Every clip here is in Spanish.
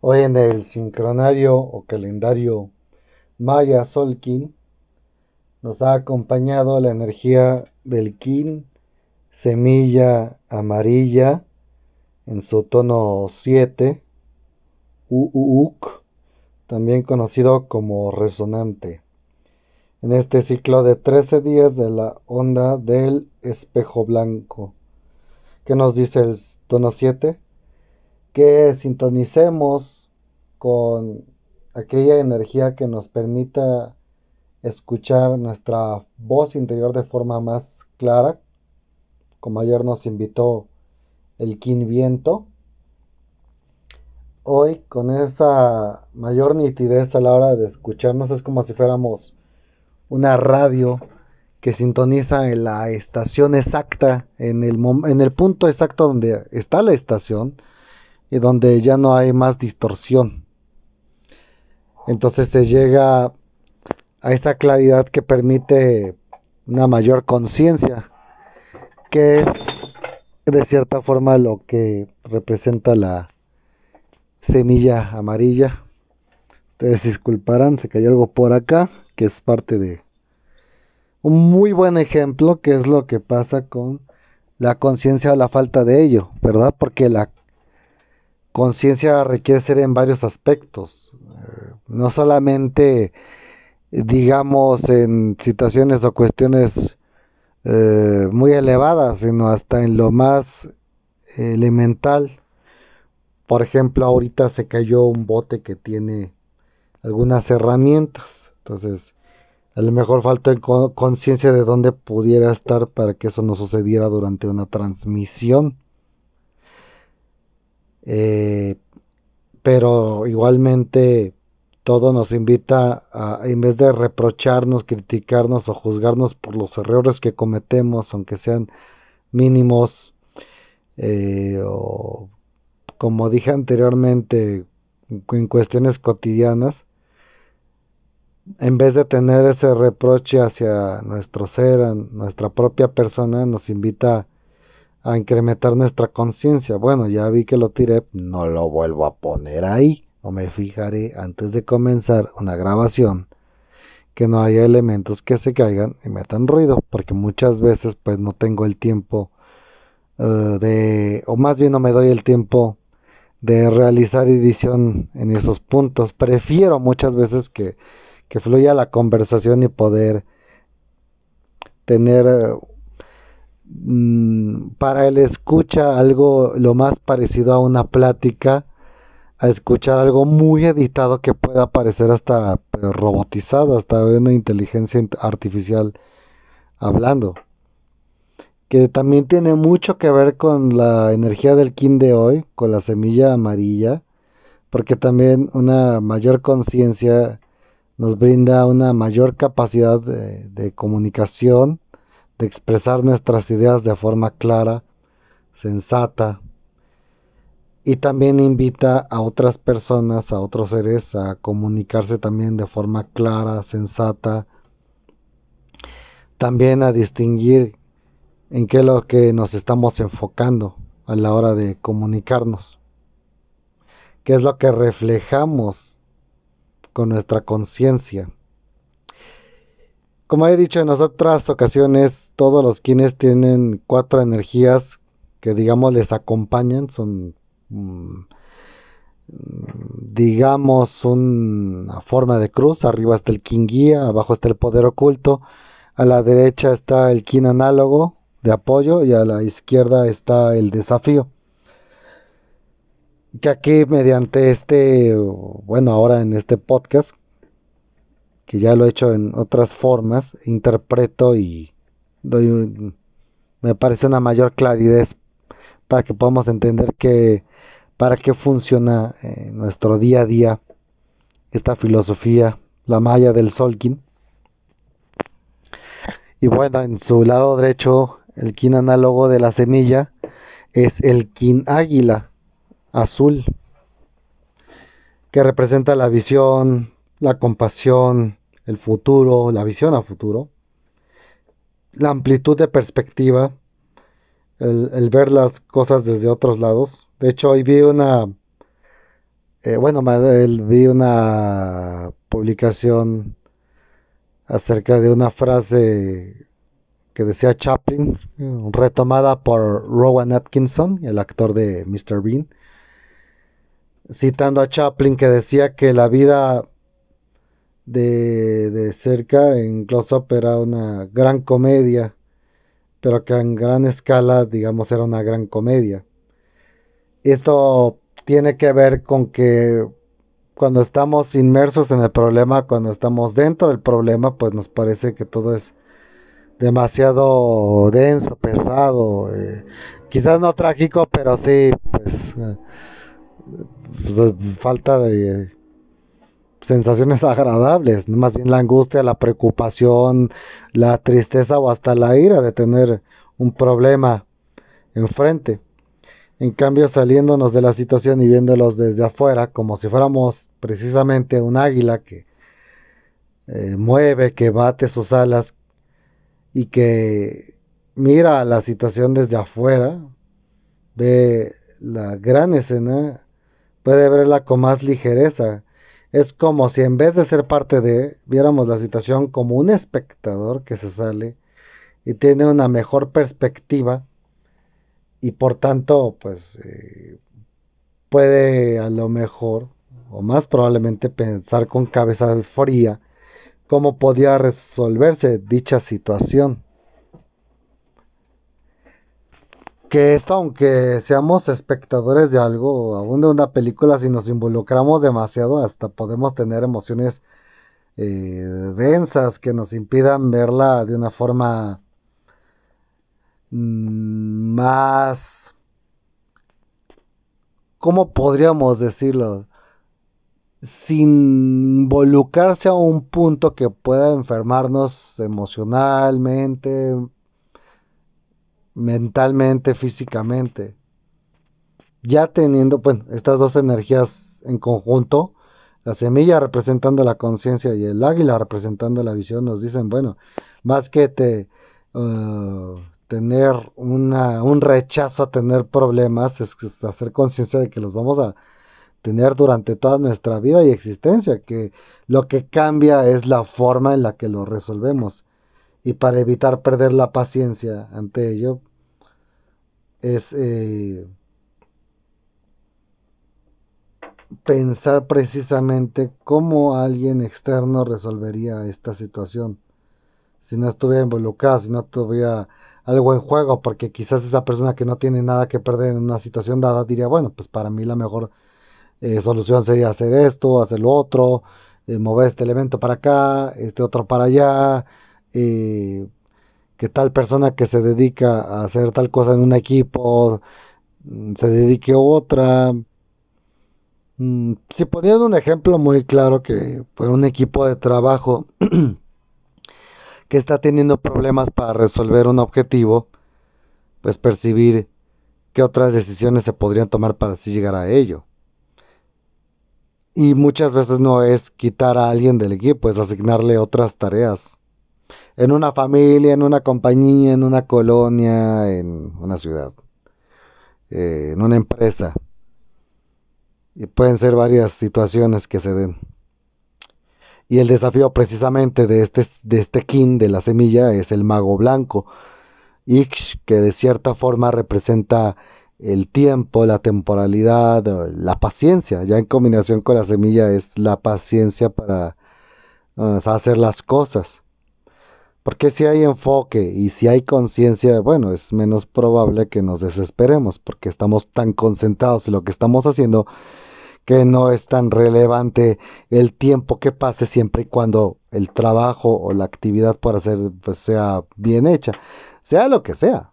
Hoy en el sincronario o calendario Maya Solkin nos ha acompañado la energía del Kin, semilla amarilla en su tono 7, Uuk, también conocido como resonante. En este ciclo de 13 días de la onda del espejo blanco. ¿Qué nos dice el tono 7? Que sintonicemos con aquella energía que nos permita escuchar nuestra voz interior de forma más clara, como ayer nos invitó el Kin Viento. Hoy con esa mayor nitidez a la hora de escucharnos es como si fuéramos una radio que sintoniza en la estación exacta, en el, en el punto exacto donde está la estación y donde ya no hay más distorsión. Entonces se llega a esa claridad que permite una mayor conciencia, que es de cierta forma lo que representa la semilla amarilla. Ustedes disculparán, se cayó algo por acá, que es parte de un muy buen ejemplo, que es lo que pasa con la conciencia o la falta de ello, ¿verdad? Porque la conciencia requiere ser en varios aspectos, eh, no solamente, digamos, en situaciones o cuestiones eh, muy elevadas, sino hasta en lo más elemental. Por ejemplo, ahorita se cayó un bote que tiene algunas herramientas, entonces a lo mejor falta conciencia de dónde pudiera estar para que eso no sucediera durante una transmisión. Eh, pero igualmente todo nos invita a, en vez de reprocharnos, criticarnos o juzgarnos por los errores que cometemos, aunque sean mínimos, eh, o como dije anteriormente, en cuestiones cotidianas, en vez de tener ese reproche hacia nuestro ser, nuestra propia persona, nos invita a incrementar nuestra conciencia. Bueno, ya vi que lo tiré, no lo vuelvo a poner ahí. O me fijaré antes de comenzar una grabación que no haya elementos que se caigan y metan ruido, porque muchas veces pues no tengo el tiempo eh, de, o más bien no me doy el tiempo de realizar edición en esos puntos. Prefiero muchas veces que que fluya la conversación y poder tener mm, para el escucha algo lo más parecido a una plática, a escuchar algo muy editado que pueda parecer hasta robotizado, hasta una inteligencia artificial hablando. Que también tiene mucho que ver con la energía del kin de hoy, con la semilla amarilla, porque también una mayor conciencia nos brinda una mayor capacidad de, comunicación, de expresar nuestras ideas de forma clara, sensata, y también invita a otras personas, a otros seres, a comunicarse también de forma clara, sensata, también a distinguir en qué es lo que nos estamos enfocando a la hora de comunicarnos, qué es lo que reflejamos con nuestra conciencia. Como he dicho en otras ocasiones, todos los quienes tienen cuatro energías que digamos les acompañan, son mm, digamos una forma de cruz, arriba está el kin guía, abajo está el poder oculto, a la derecha está el kin análogo de apoyo y a la izquierda está el desafío. Que aquí mediante este, bueno, ahora en este podcast, que ya lo he hecho en otras formas, interpreto y doy me parece una mayor claridad para que podamos entender que para qué funciona en nuestro día a día esta filosofía, la malla del Solkin. Y bueno, en su lado derecho, el kin análogo de la semilla es el kin águila azul, que representa la visión, la compasión, el futuro, la visión a futuro, la amplitud de perspectiva, el, ver las cosas desde otros lados. De hecho, hoy vi una, Eh, bueno, vi una publicación acerca de una frase que decía Chaplin, retomada por Rowan Atkinson, el actor de Mr. Bean, citando a Chaplin que decía que la vida de, de cerca en Close-Up era una gran comedia, pero que en gran escala, digamos, era una gran comedia. Esto tiene que ver con que cuando estamos inmersos en el problema, cuando estamos dentro del problema, pues nos parece que todo es demasiado denso, pesado, eh, quizás no trágico, pero sí, pues, eh, pues falta de sensaciones agradables, más bien la angustia, la preocupación, la tristeza o hasta la ira de tener un problema enfrente. En cambio, saliéndonos de la situación y viéndolos desde afuera, como si fuéramos precisamente un águila que eh, mueve, que bate sus alas y que mira la situación desde afuera, ve la gran escena, puede verla con más ligereza. Es como si en vez de ser parte de, viéramos la situación como un espectador que se sale y tiene una mejor perspectiva y por tanto, pues eh, puede a lo mejor, o más probablemente, pensar con cabeza fría cómo podía resolverse dicha situación. Que esto, aunque seamos espectadores de algo, aún de una película, si nos involucramos demasiado, hasta podemos tener emociones eh, densas que nos impidan verla de una forma Mm, más... ¿Cómo podríamos decirlo? Sin involucrarse a un punto que pueda enfermarnos emocionalmente, mentalmente, físicamente. Ya teniendo, bueno, estas dos energías en conjunto, la semilla representando la conciencia y el águila representando la visión, nos dicen, bueno, más que te... Uh, tener una, un rechazo a tener problemas, es hacer conciencia de que los vamos a tener durante toda nuestra vida y existencia, que lo que cambia es la forma en la que lo resolvemos. Y para evitar perder la paciencia ante ello, es eh, pensar precisamente cómo alguien externo resolvería esta situación. Si no estuviera involucrado, si no tuviera algo en juego, porque quizás esa persona que no tiene nada que perder en una situación dada diría, bueno, pues para mí la mejor eh, solución sería hacer esto, hacer lo otro, eh, mover este elemento para acá, este otro para allá, eh, que tal persona que se dedica a hacer tal cosa en un equipo mm, se dedique a otra. Mm, si poniendo un ejemplo muy claro que por un equipo de trabajo que está teniendo problemas para resolver un objetivo, pues percibir qué otras decisiones se podrían tomar para así llegar a ello. Y muchas veces no es quitar a alguien del equipo, es asignarle otras tareas. En una familia, en una compañía, en una colonia, en una ciudad, eh, en una empresa. Y pueden ser varias situaciones que se den. Y el desafío precisamente de este, de este kin, de la semilla, es el mago blanco. Ix, que de cierta forma representa el tiempo, la temporalidad, la paciencia. Ya en combinación con la semilla es la paciencia para hacer las cosas. Porque si hay enfoque y si hay conciencia, bueno, es menos probable que nos desesperemos porque estamos tan concentrados en lo que estamos haciendo que no es tan relevante el tiempo que pase siempre y cuando el trabajo o la actividad por hacer pues, sea bien hecha, sea lo que sea.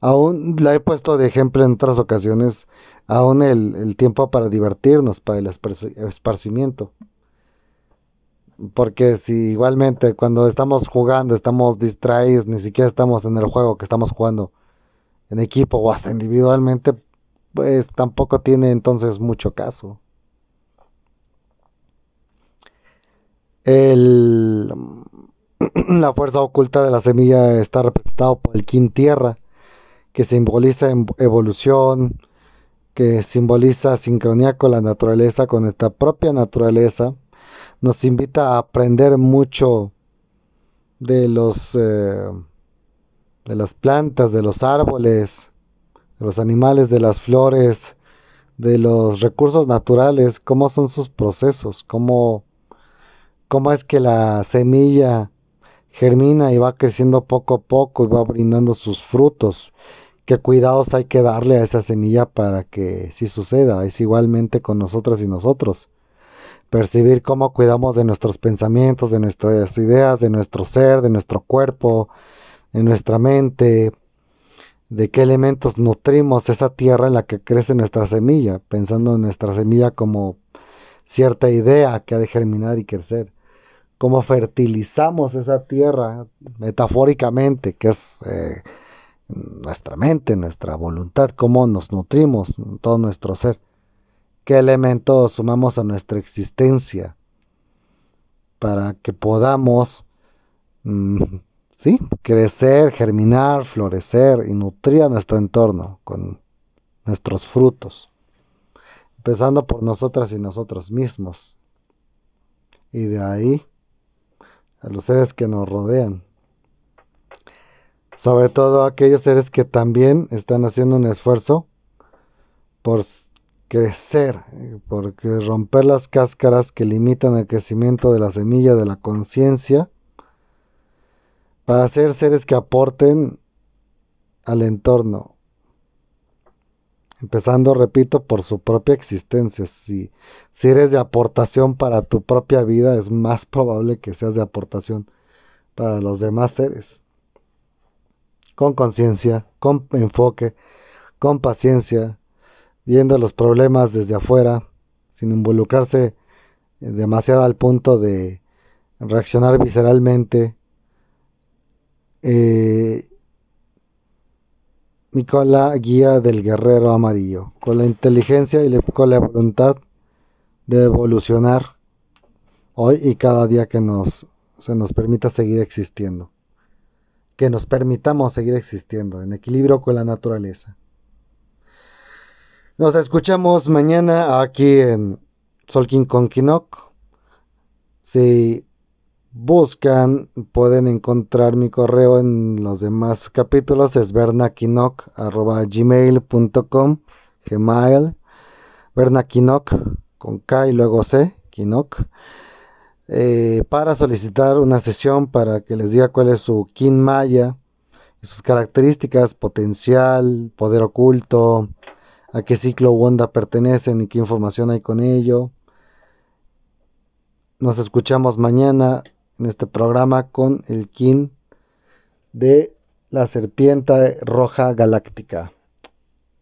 Aún la he puesto de ejemplo en otras ocasiones, aún el, tiempo para divertirnos, para el esparcimiento. Porque si igualmente cuando estamos jugando estamos distraídos, ni siquiera estamos en el juego que estamos jugando en equipo o hasta individualmente, pues tampoco tiene entonces mucho caso. El, la fuerza oculta de la semilla está representado por el Kin Tierra, que simboliza evolución, que simboliza sincronía con la naturaleza, con nuestra propia naturaleza, nos invita a aprender mucho de los eh, de las plantas, de los árboles, de los animales, de las flores, de los recursos naturales, cómo son sus procesos, cómo, cómo es que la semilla germina y va creciendo poco a poco y va brindando sus frutos qué cuidados hay que darle a esa semilla para que sí suceda. Es igualmente con nosotras y nosotros. Percibir cómo cuidamos de nuestros pensamientos, de nuestras ideas, de nuestro ser, de nuestro cuerpo, de nuestra mente, de qué elementos nutrimos esa tierra en la que crece nuestra semilla, pensando en nuestra semilla como cierta idea que ha de germinar y crecer. Cómo fertilizamos esa tierra metafóricamente, que es eh, nuestra mente, nuestra voluntad, cómo nos nutrimos, todo nuestro ser, qué elementos sumamos a nuestra existencia para que podamos, mm, sí, crecer, germinar, florecer y nutrir a nuestro entorno con nuestros frutos, empezando por nosotras y nosotros mismos, y de ahí a los seres que nos rodean. Sobre todo aquellos seres que también están haciendo un esfuerzo por crecer, por romper las cáscaras que limitan el crecimiento de la semilla de la conciencia, para ser seres que aporten al entorno. Empezando, repito, por su propia existencia. Si, si eres de aportación para tu propia vida, es más probable que seas de aportación para los demás seres con conciencia, con enfoque, con paciencia, viendo los problemas desde afuera, sin involucrarse eh, demasiado al punto de reaccionar visceralmente. Eh, y con la guía del guerrero amarillo, con la inteligencia y con la voluntad de evolucionar hoy y cada día que nos, se nos permita seguir existiendo que nos permitamos seguir existiendo en equilibrio con la naturaleza. Nos escuchamos mañana aquí en Solkin Konkinok. Si buscan, pueden encontrar mi correo en los demás capítulos. Es bernakinok.gmail.com Gmail. Bernakinok con K y luego C. Kinok. Eh, para solicitar una sesión para que les diga cuál es su Kin Maya, sus características, potencial, poder oculto, a qué ciclo u onda pertenecen y qué información hay con ello. Nos escuchamos mañana en este programa con el Kin de la serpiente roja galáctica.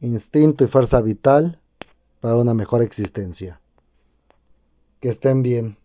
Instinto y fuerza vital para una mejor existencia. Que estén bien.